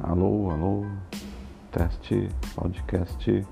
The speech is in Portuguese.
Alô, alô, teste, podcast.